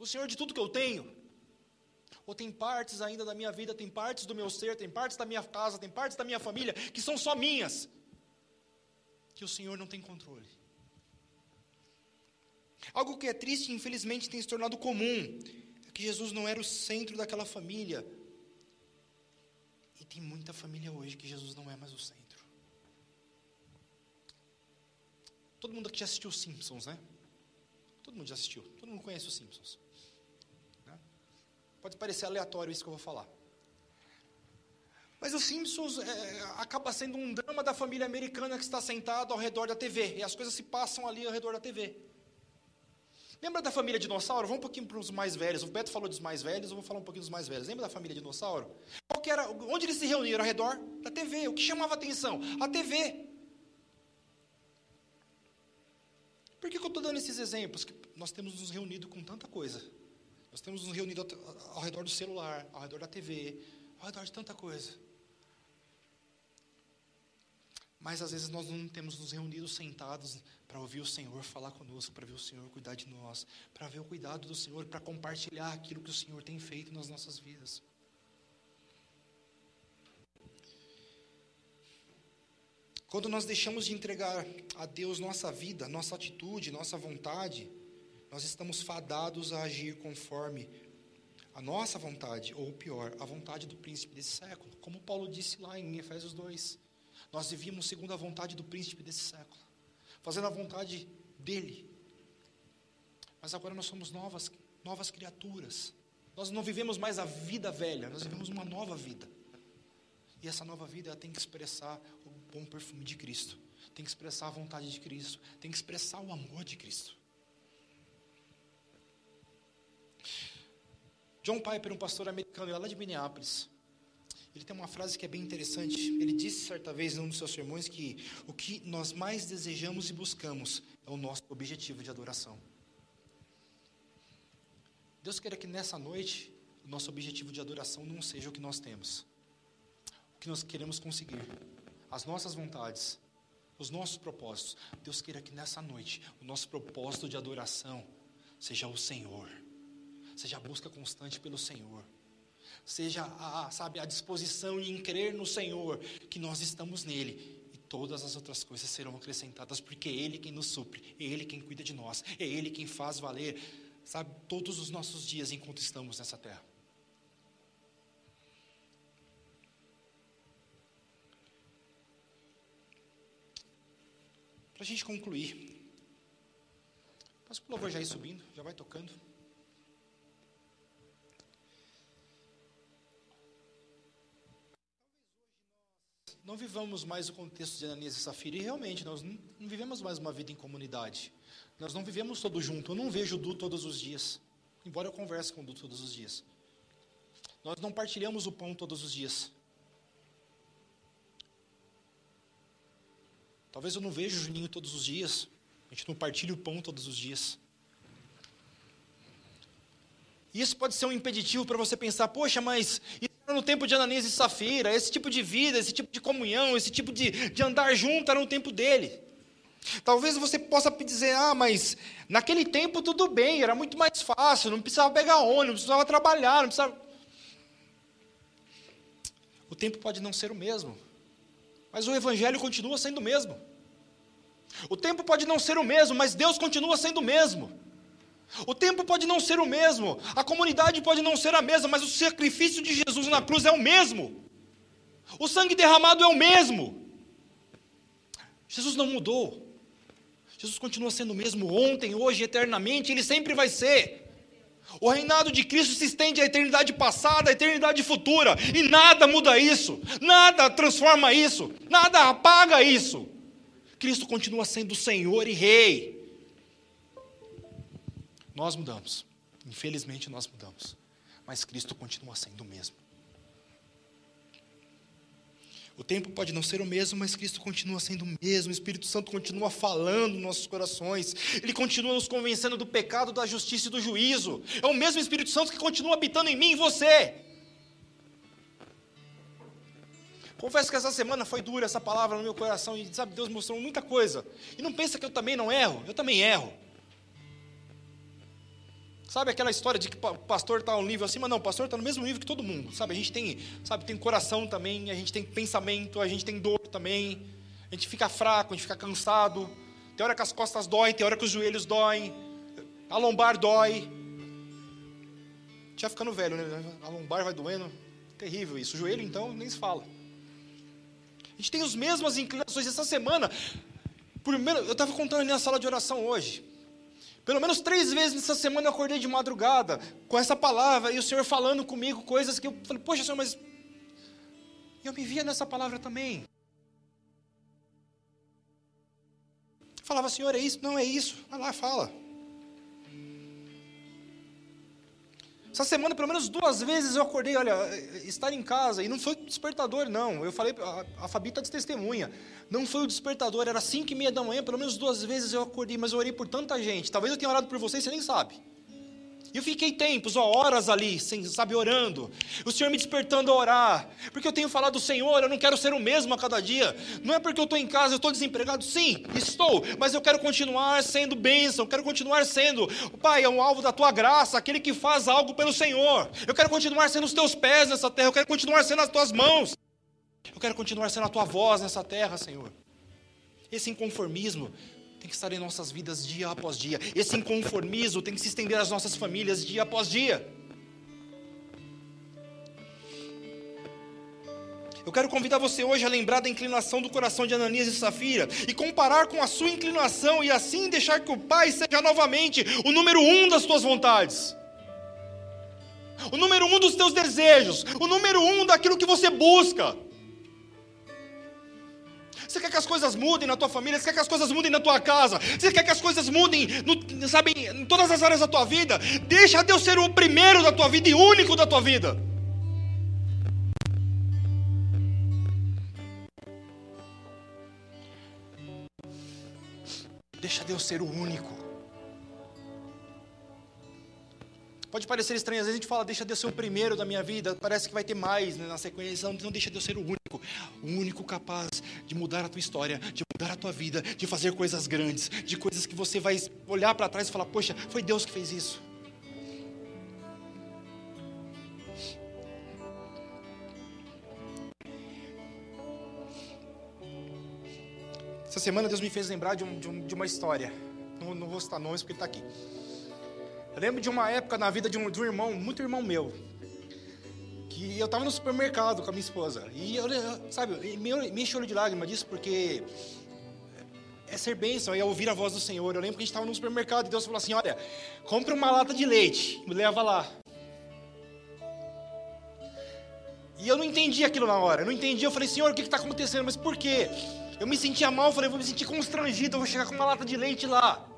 o Senhor de tudo que eu tenho. Ou tem partes ainda da minha vida, tem partes do meu ser, tem partes da minha casa, tem partes da minha família que são só minhas, que o Senhor não tem controle. Algo que é triste e infelizmente tem se tornado comum é que Jesus não era o centro daquela família. E tem muita família hoje que Jesus não é mais o centro. Todo mundo aqui já assistiu Simpsons, né? Todo mundo já assistiu. Todo mundo conhece os Simpsons. Pode parecer aleatório isso que eu vou falar. Mas os Simpsons é, acaba sendo um drama da família americana que está sentada ao redor da TV. E as coisas se passam ali ao redor da TV. Lembra da família dinossauro? Vamos um pouquinho para os mais velhos. O Beto falou dos mais velhos, eu vou falar um pouquinho dos mais velhos. Lembra da família dinossauro? Qual que era, onde eles se reuniram? Ao redor da TV. O que chamava atenção? A TV. Por que, que eu estou dando esses exemplos? Que nós temos nos reunido com tanta coisa. Nós temos nos reunido ao redor do celular, ao redor da TV, ao redor de tanta coisa. Mas às vezes nós não temos nos reunido sentados para ouvir o Senhor falar conosco, para ver o Senhor cuidar de nós, para ver o cuidado do Senhor, para compartilhar aquilo que o Senhor tem feito nas nossas vidas. Quando nós deixamos de entregar a Deus nossa vida, nossa atitude, nossa vontade, nós estamos fadados a agir conforme a nossa vontade, ou pior, a vontade do príncipe desse século. Como Paulo disse lá em Efésios 2. Nós vivíamos segundo a vontade do príncipe desse século, fazendo a vontade dele. Mas agora nós somos novas, novas criaturas. Nós não vivemos mais a vida velha, nós vivemos uma nova vida. E essa nova vida tem que expressar o bom perfume de Cristo, tem que expressar a vontade de Cristo, tem que expressar o amor de Cristo. John Piper, um pastor americano, lá de Minneapolis, ele tem uma frase que é bem interessante. Ele disse certa vez em um dos seus sermões que o que nós mais desejamos e buscamos é o nosso objetivo de adoração. Deus queira que nessa noite o nosso objetivo de adoração não seja o que nós temos, o que nós queremos conseguir, as nossas vontades, os nossos propósitos. Deus queira que nessa noite o nosso propósito de adoração seja o Senhor, seja a busca constante pelo Senhor seja a, sabe, a disposição em crer no Senhor, que nós estamos nele. E todas as outras coisas serão acrescentadas, porque é Ele quem nos supre, é Ele quem cuida de nós, é Ele quem faz valer, sabe, todos os nossos dias enquanto estamos nessa terra. Para a gente concluir, Posso o louvor já ir subindo, já vai tocando. Não vivamos mais o contexto de Ananias e Safira, e realmente nós não, vivemos mais uma vida em comunidade. Nós não vivemos todos juntos. Eu não vejo o Du todos os dias, embora eu converse com o Du todos os dias. Nós não partilhamos o pão todos os dias. Talvez eu não veja o Juninho todos os dias. A gente não partilha o pão todos os dias. E isso pode ser um impeditivo para você pensar, poxa, mas no tempo de Ananias e Safira, esse tipo de vida, esse tipo de comunhão, esse tipo de, de andar junto era no tempo dele. Talvez você possa dizer, ah, mas naquele tempo tudo bem, era muito mais fácil, não precisava pegar ônibus, não precisava trabalhar, não precisava. O tempo pode não ser o mesmo, mas o evangelho continua sendo o mesmo. O tempo pode não ser o mesmo, mas Deus continua sendo o mesmo. O tempo pode não ser o mesmo, a comunidade pode não ser a mesma, mas o sacrifício de Jesus na cruz é o mesmo. O sangue derramado é o mesmo. Jesus não mudou. Jesus continua sendo o mesmo ontem, hoje, eternamente, ele sempre vai ser. O reinado de Cristo se estende à eternidade passada, à eternidade futura, e nada muda isso, nada transforma isso, nada apaga isso. Cristo continua sendo Senhor e Rei. Nós mudamos. Infelizmente nós mudamos. Mas Cristo continua sendo o mesmo. O tempo pode não ser o mesmo, mas Cristo continua sendo o mesmo. O Espírito Santo continua falando nos nossos corações. Ele continua nos convencendo do pecado, da justiça e do juízo. É o mesmo Espírito Santo que continua habitando em mim e em você. Confesso que essa semana foi dura essa palavra no meu coração e sabe, Deus mostrou muita coisa. E não pensa que eu também não erro, eu também erro. Sabe aquela história de que o pastor está um nível acima? Não, o pastor está no mesmo nível que todo mundo. Sabe, a gente tem, sabe, tem coração também, a gente tem pensamento, a gente tem dor também. A gente fica fraco, a gente fica cansado. Tem hora que as costas doem, tem hora que os joelhos doem. A lombar dói. Já ficando velho, né? A lombar vai doendo. Terrível isso. O joelho, então, nem se fala. A gente tem as mesmas inclinações. Essa semana, menos, eu estava contando ali na sala de oração hoje. Pelo menos três vezes nessa semana eu acordei de madrugada com essa palavra e o Senhor falando comigo coisas que eu falei, poxa Senhor, mas Eu me via nessa palavra também. Falava, Senhor, é isso? Não é isso. Vai lá, fala. Essa semana, pelo menos duas vezes eu acordei, olha, estar em casa, e não foi despertador, não. Eu falei, a, a Fabi está de testemunha. Não foi o despertador, era cinco e meia da manhã, pelo menos duas vezes eu acordei, mas eu orei por tanta gente. Talvez eu tenha orado por vocês, você nem sabe. E eu fiquei tempos, ó, horas ali, sem, sabe, orando. O Senhor me despertando a orar. Porque eu tenho falado, Senhor, eu não quero ser o mesmo a cada dia. Não é porque eu estou em casa, eu estou desempregado. Sim, estou. Mas eu quero continuar sendo bênção. Quero continuar sendo, Pai, é um alvo da tua graça, aquele que faz algo pelo Senhor. Eu quero continuar sendo os teus pés nessa terra. Eu quero continuar sendo as tuas mãos. Eu quero continuar sendo a tua voz nessa terra, Senhor. Esse inconformismo tem que estar em nossas vidas dia após dia. Esse inconformismo tem que se estender às nossas famílias dia após dia. Eu quero convidar você hoje a lembrar da inclinação do coração de Ananias e Safira e comparar com a sua inclinação e assim deixar que o Pai seja novamente o número um das tuas vontades, o número um dos teus desejos, o número um daquilo que você busca. Você quer que as coisas mudem na tua família? Você quer que as coisas mudem na tua casa? Você quer que as coisas mudem, no, sabe, em todas as áreas da tua vida? Deixa Deus ser o primeiro da tua vida e único da tua vida. Deixa Deus ser o único. Pode parecer estranho, às vezes a gente fala, deixa Deus ser o primeiro da minha vida, parece que vai ter mais né, na sequência, não, deixa Deus ser o único, o único capaz de mudar a tua história, de mudar a tua vida, de fazer coisas grandes, de coisas que você vai olhar para trás e falar, poxa, foi Deus que fez isso. Essa semana Deus me fez lembrar de, um, de, um, de uma história, não, não vou citar nomes porque ele está aqui. Eu lembro de uma época na vida de um, de um irmão, muito irmão meu, que eu estava no supermercado com a minha esposa. E eu, sabe, me, me encheu de lágrimas disso, porque é ser bênção, é ouvir a voz do Senhor. Eu lembro que a gente estava no supermercado e Deus falou assim: Olha, compre uma lata de leite, me leva lá. E eu não entendi aquilo na hora, eu não entendi. Eu falei: Senhor, o que está acontecendo? Mas por quê? Eu me sentia mal, eu falei: Vou me sentir constrangido, eu vou chegar com uma lata de leite lá.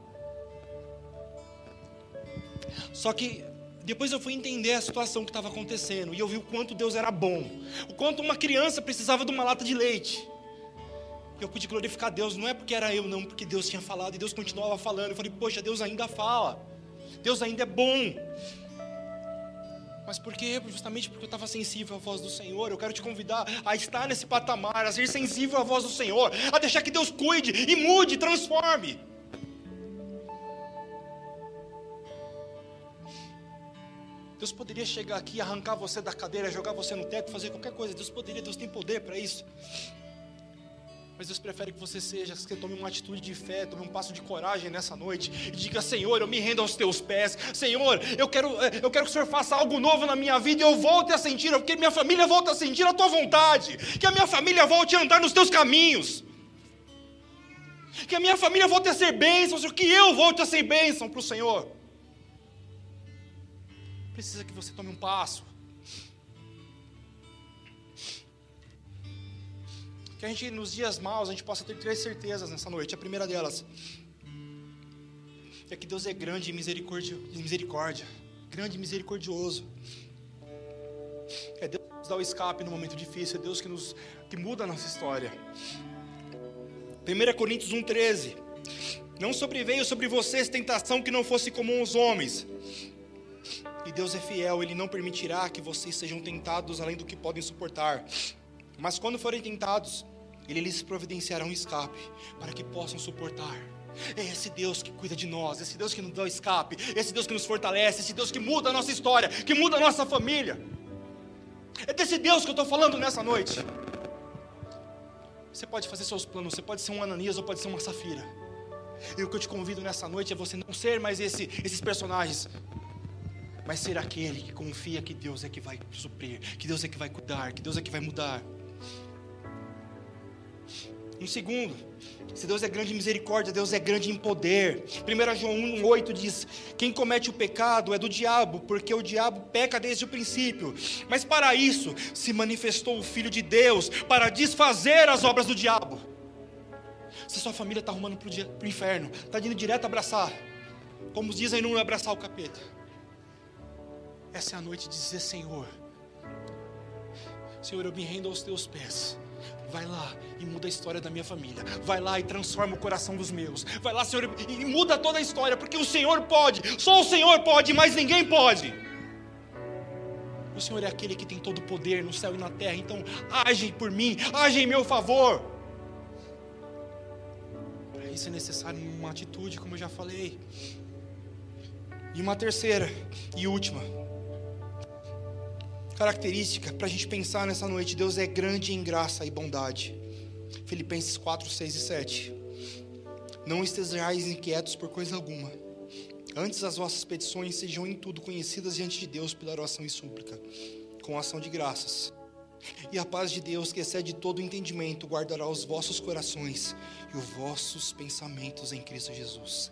Só que depois eu fui entender a situação que estava acontecendo e eu vi o quanto Deus era bom, o quanto uma criança precisava de uma lata de leite. Eu pude glorificar Deus, não é porque era eu, não, porque Deus tinha falado e Deus continuava falando. Eu falei, poxa, Deus ainda fala, Deus ainda é bom. Mas por quê? Justamente porque eu estava sensível à voz do Senhor. Eu quero te convidar a estar nesse patamar, a ser sensível à voz do Senhor, a deixar que Deus cuide e mude, transforme. Deus poderia chegar aqui, arrancar você da cadeira, jogar você no teto, fazer qualquer coisa. Deus poderia, Deus tem poder para isso. Mas Deus prefere que você seja, que você tome uma atitude de fé, tome um passo de coragem nessa noite e diga: Senhor, eu me rendo aos teus pés. Senhor, eu quero, eh, eu quero que o Senhor faça algo novo na minha vida e eu volte a sentir, que minha família volte a sentir a tua vontade, que a minha família volte a andar nos teus caminhos, que a minha família volte a ser bênção, que eu volte a ser bênção para o Senhor precisa que você tome um passo. Que a gente, nos dias maus, a gente possa ter três certezas nessa noite. A primeira delas é que Deus é grande e misericórdia, grande e misericordioso. É Deus que nos dá o escape no momento difícil, é Deus que, nos, que muda a nossa história. 1 Coríntios 1,13 Não sobreveio sobre vocês tentação que não fosse comum aos homens, Deus é fiel, Ele não permitirá que vocês sejam tentados além do que podem suportar. Mas quando forem tentados, Ele lhes providenciará um escape para que possam suportar. É esse Deus que cuida de nós, esse Deus que nos dá o escape, esse Deus que nos fortalece, esse Deus que muda a nossa história, que muda a nossa família. É desse Deus que eu estou falando nessa noite. Você pode fazer seus planos, você pode ser um Ananias ou pode ser uma Safira. E o que eu te convido nessa noite é você não ser mais esse, esses personagens, mas ser aquele que confia que Deus é que vai suprir, que Deus é que vai cuidar, que Deus é que vai mudar. Um segundo, se Deus é grande em misericórdia, Deus é grande em poder. 1 João 1,8 diz: Quem comete o pecado é do diabo, porque o diabo peca desde o princípio. Mas para isso se manifestou o Filho de Deus, para desfazer as obras do diabo. Se sua família está arrumando para o inferno, está indo direto abraçar, como dizem, não abraçar o capeta. Essa é a noite de dizer: Senhor, Senhor, eu me rendo aos teus pés. Vai lá e muda a história da minha família. Vai lá e transforma o coração dos meus. Vai lá, Senhor, e muda toda a história, porque o Senhor pode. Só o Senhor pode, mas ninguém pode. O Senhor é aquele que tem todo o poder no céu e na terra. Então, age por mim, age em meu favor. Para isso é necessário uma atitude, como eu já falei. E uma terceira e última característica para a gente pensar nessa noite: Deus é grande em graça e bondade. Filipenses 4, 6 e 7. Não estejais inquietos por coisa alguma. Antes as vossas petições sejam em tudo conhecidas diante de Deus pela oração e súplica, com ação de graças. E a paz de Deus, que excede todo o entendimento, guardará os vossos corações e os vossos pensamentos em Cristo Jesus.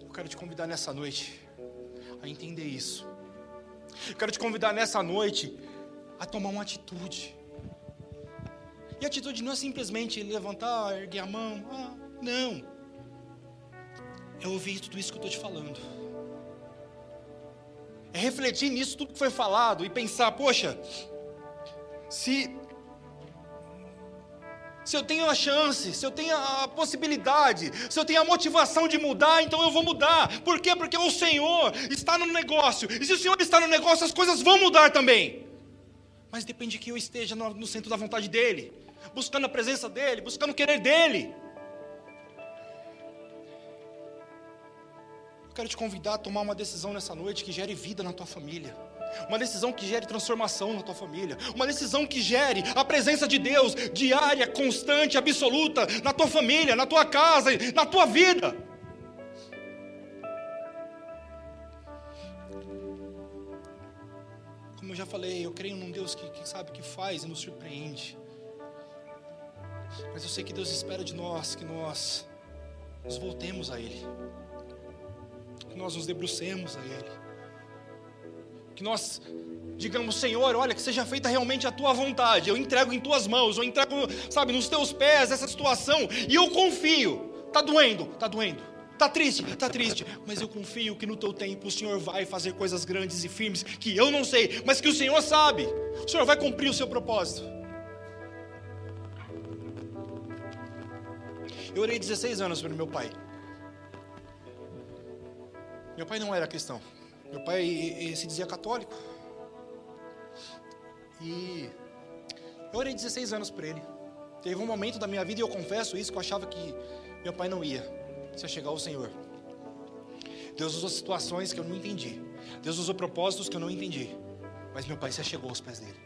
Eu quero te convidar nessa noite a entender isso. Quero te convidar nessa noite a tomar uma atitude. E a atitude não é simplesmente levantar, erguer a mão. Ah, não. É ouvir tudo isso que eu estou te falando. É refletir nisso tudo que foi falado e pensar, poxa, se se eu tenho a chance, se eu tenho a possibilidade, se eu tenho a motivação de mudar, então eu vou mudar. Por quê? Porque o Senhor está no negócio. E se o Senhor está no negócio, as coisas vão mudar também. Mas depende que eu esteja no, centro da vontade dEle, buscando a presença dEle, buscando o querer dEle. Eu quero te convidar a tomar uma decisão nessa noite que gere vida na tua família uma decisão que gere transformação na tua família, uma decisão que gere a presença de Deus diária, constante, absoluta na tua família, na tua casa, na tua vida. Como eu já falei, eu creio num Deus que, que sabe que faz e nos surpreende. Mas eu sei que Deus espera de nós que nós nos voltemos a Ele, que nós nos debrucemos a Ele que nós digamos, Senhor, olha, que seja feita realmente a tua vontade. Eu entrego em tuas mãos, eu entrego, sabe, nos teus pés essa situação e eu confio. Tá doendo, tá doendo. Tá triste, tá triste, mas eu confio que no teu tempo o Senhor vai fazer coisas grandes e firmes que eu não sei, mas que o Senhor sabe. O Senhor vai cumprir o seu propósito. Eu orei 16 anos pelo meu pai. Meu pai não era cristão. Meu pai se dizia católico. E eu orei 16 anos por ele. Teve um momento da minha vida, e eu confesso isso, que eu achava que meu pai não ia, se chegar ao Senhor. Deus usou situações que eu não entendi. Deus usou propósitos que eu não entendi. Mas meu pai se chegou aos pés dele.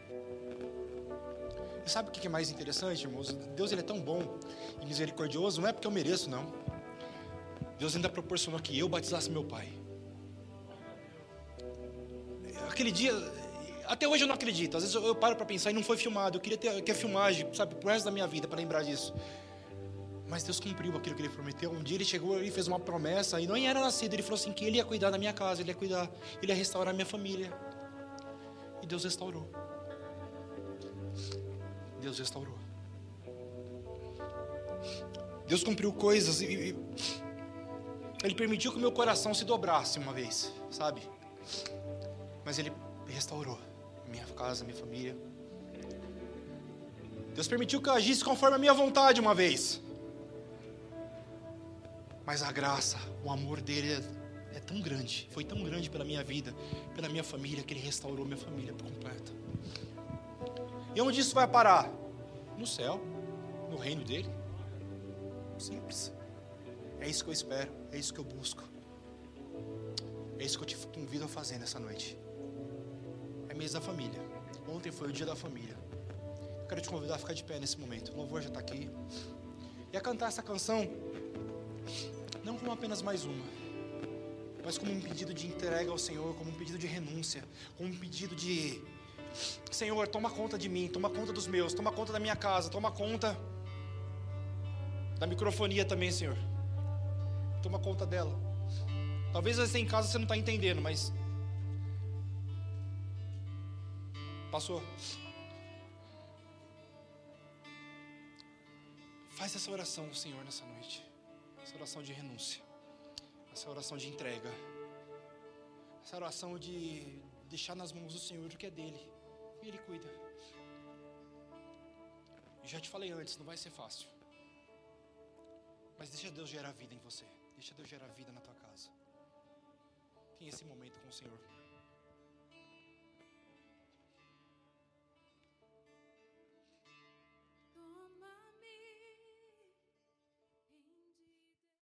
E sabe o que é mais interessante, irmãos? Deus ele é tão bom e misericordioso, não é porque eu mereço, não. Deus ainda proporcionou que eu batizasse meu pai aquele dia, até hoje eu não acredito. Às vezes eu, eu paro para pensar e não foi filmado. Eu queria ter a filmagem, sabe, pro resto da minha vida para lembrar disso. Mas Deus cumpriu aquilo que ele prometeu. Um dia ele chegou e fez uma promessa e não era nascido. Ele falou assim que ele ia cuidar da minha casa, ele ia cuidar, ele ia restaurar a minha família. E Deus restaurou. Deus restaurou. Deus cumpriu coisas e, e ele permitiu que o meu coração se dobrasse uma vez, sabe? Mas Ele restaurou minha casa, minha família. Deus permitiu que eu agisse conforme a minha vontade uma vez. Mas a graça, o amor dele é, é tão grande, foi tão grande pela minha vida, pela minha família, que ele restaurou minha família por completo. E onde isso vai parar? No céu, no reino dele. Simples. É isso que eu espero, é isso que eu busco. É isso que eu te convido a fazer nessa noite mês da família. Ontem foi o dia da família. Quero te convidar a ficar de pé nesse momento. O louvor já está aqui. E a cantar essa canção, não como apenas mais uma, mas como um pedido de entrega ao Senhor, como um pedido de renúncia, como um pedido de Senhor, toma conta de mim, toma conta dos meus, toma conta da minha casa, toma conta da microfonia também, Senhor. Toma conta dela. Talvez você em casa você não está entendendo, mas passou. Faz essa oração, Senhor, nessa noite. Essa oração de renúncia. Essa oração de entrega. Essa oração de deixar nas mãos do Senhor o que é dele. E Ele cuida. Já te falei antes, não vai ser fácil. Mas deixa Deus gerar vida em você. Deixa Deus gerar vida na tua casa. Tem esse momento com o Senhor.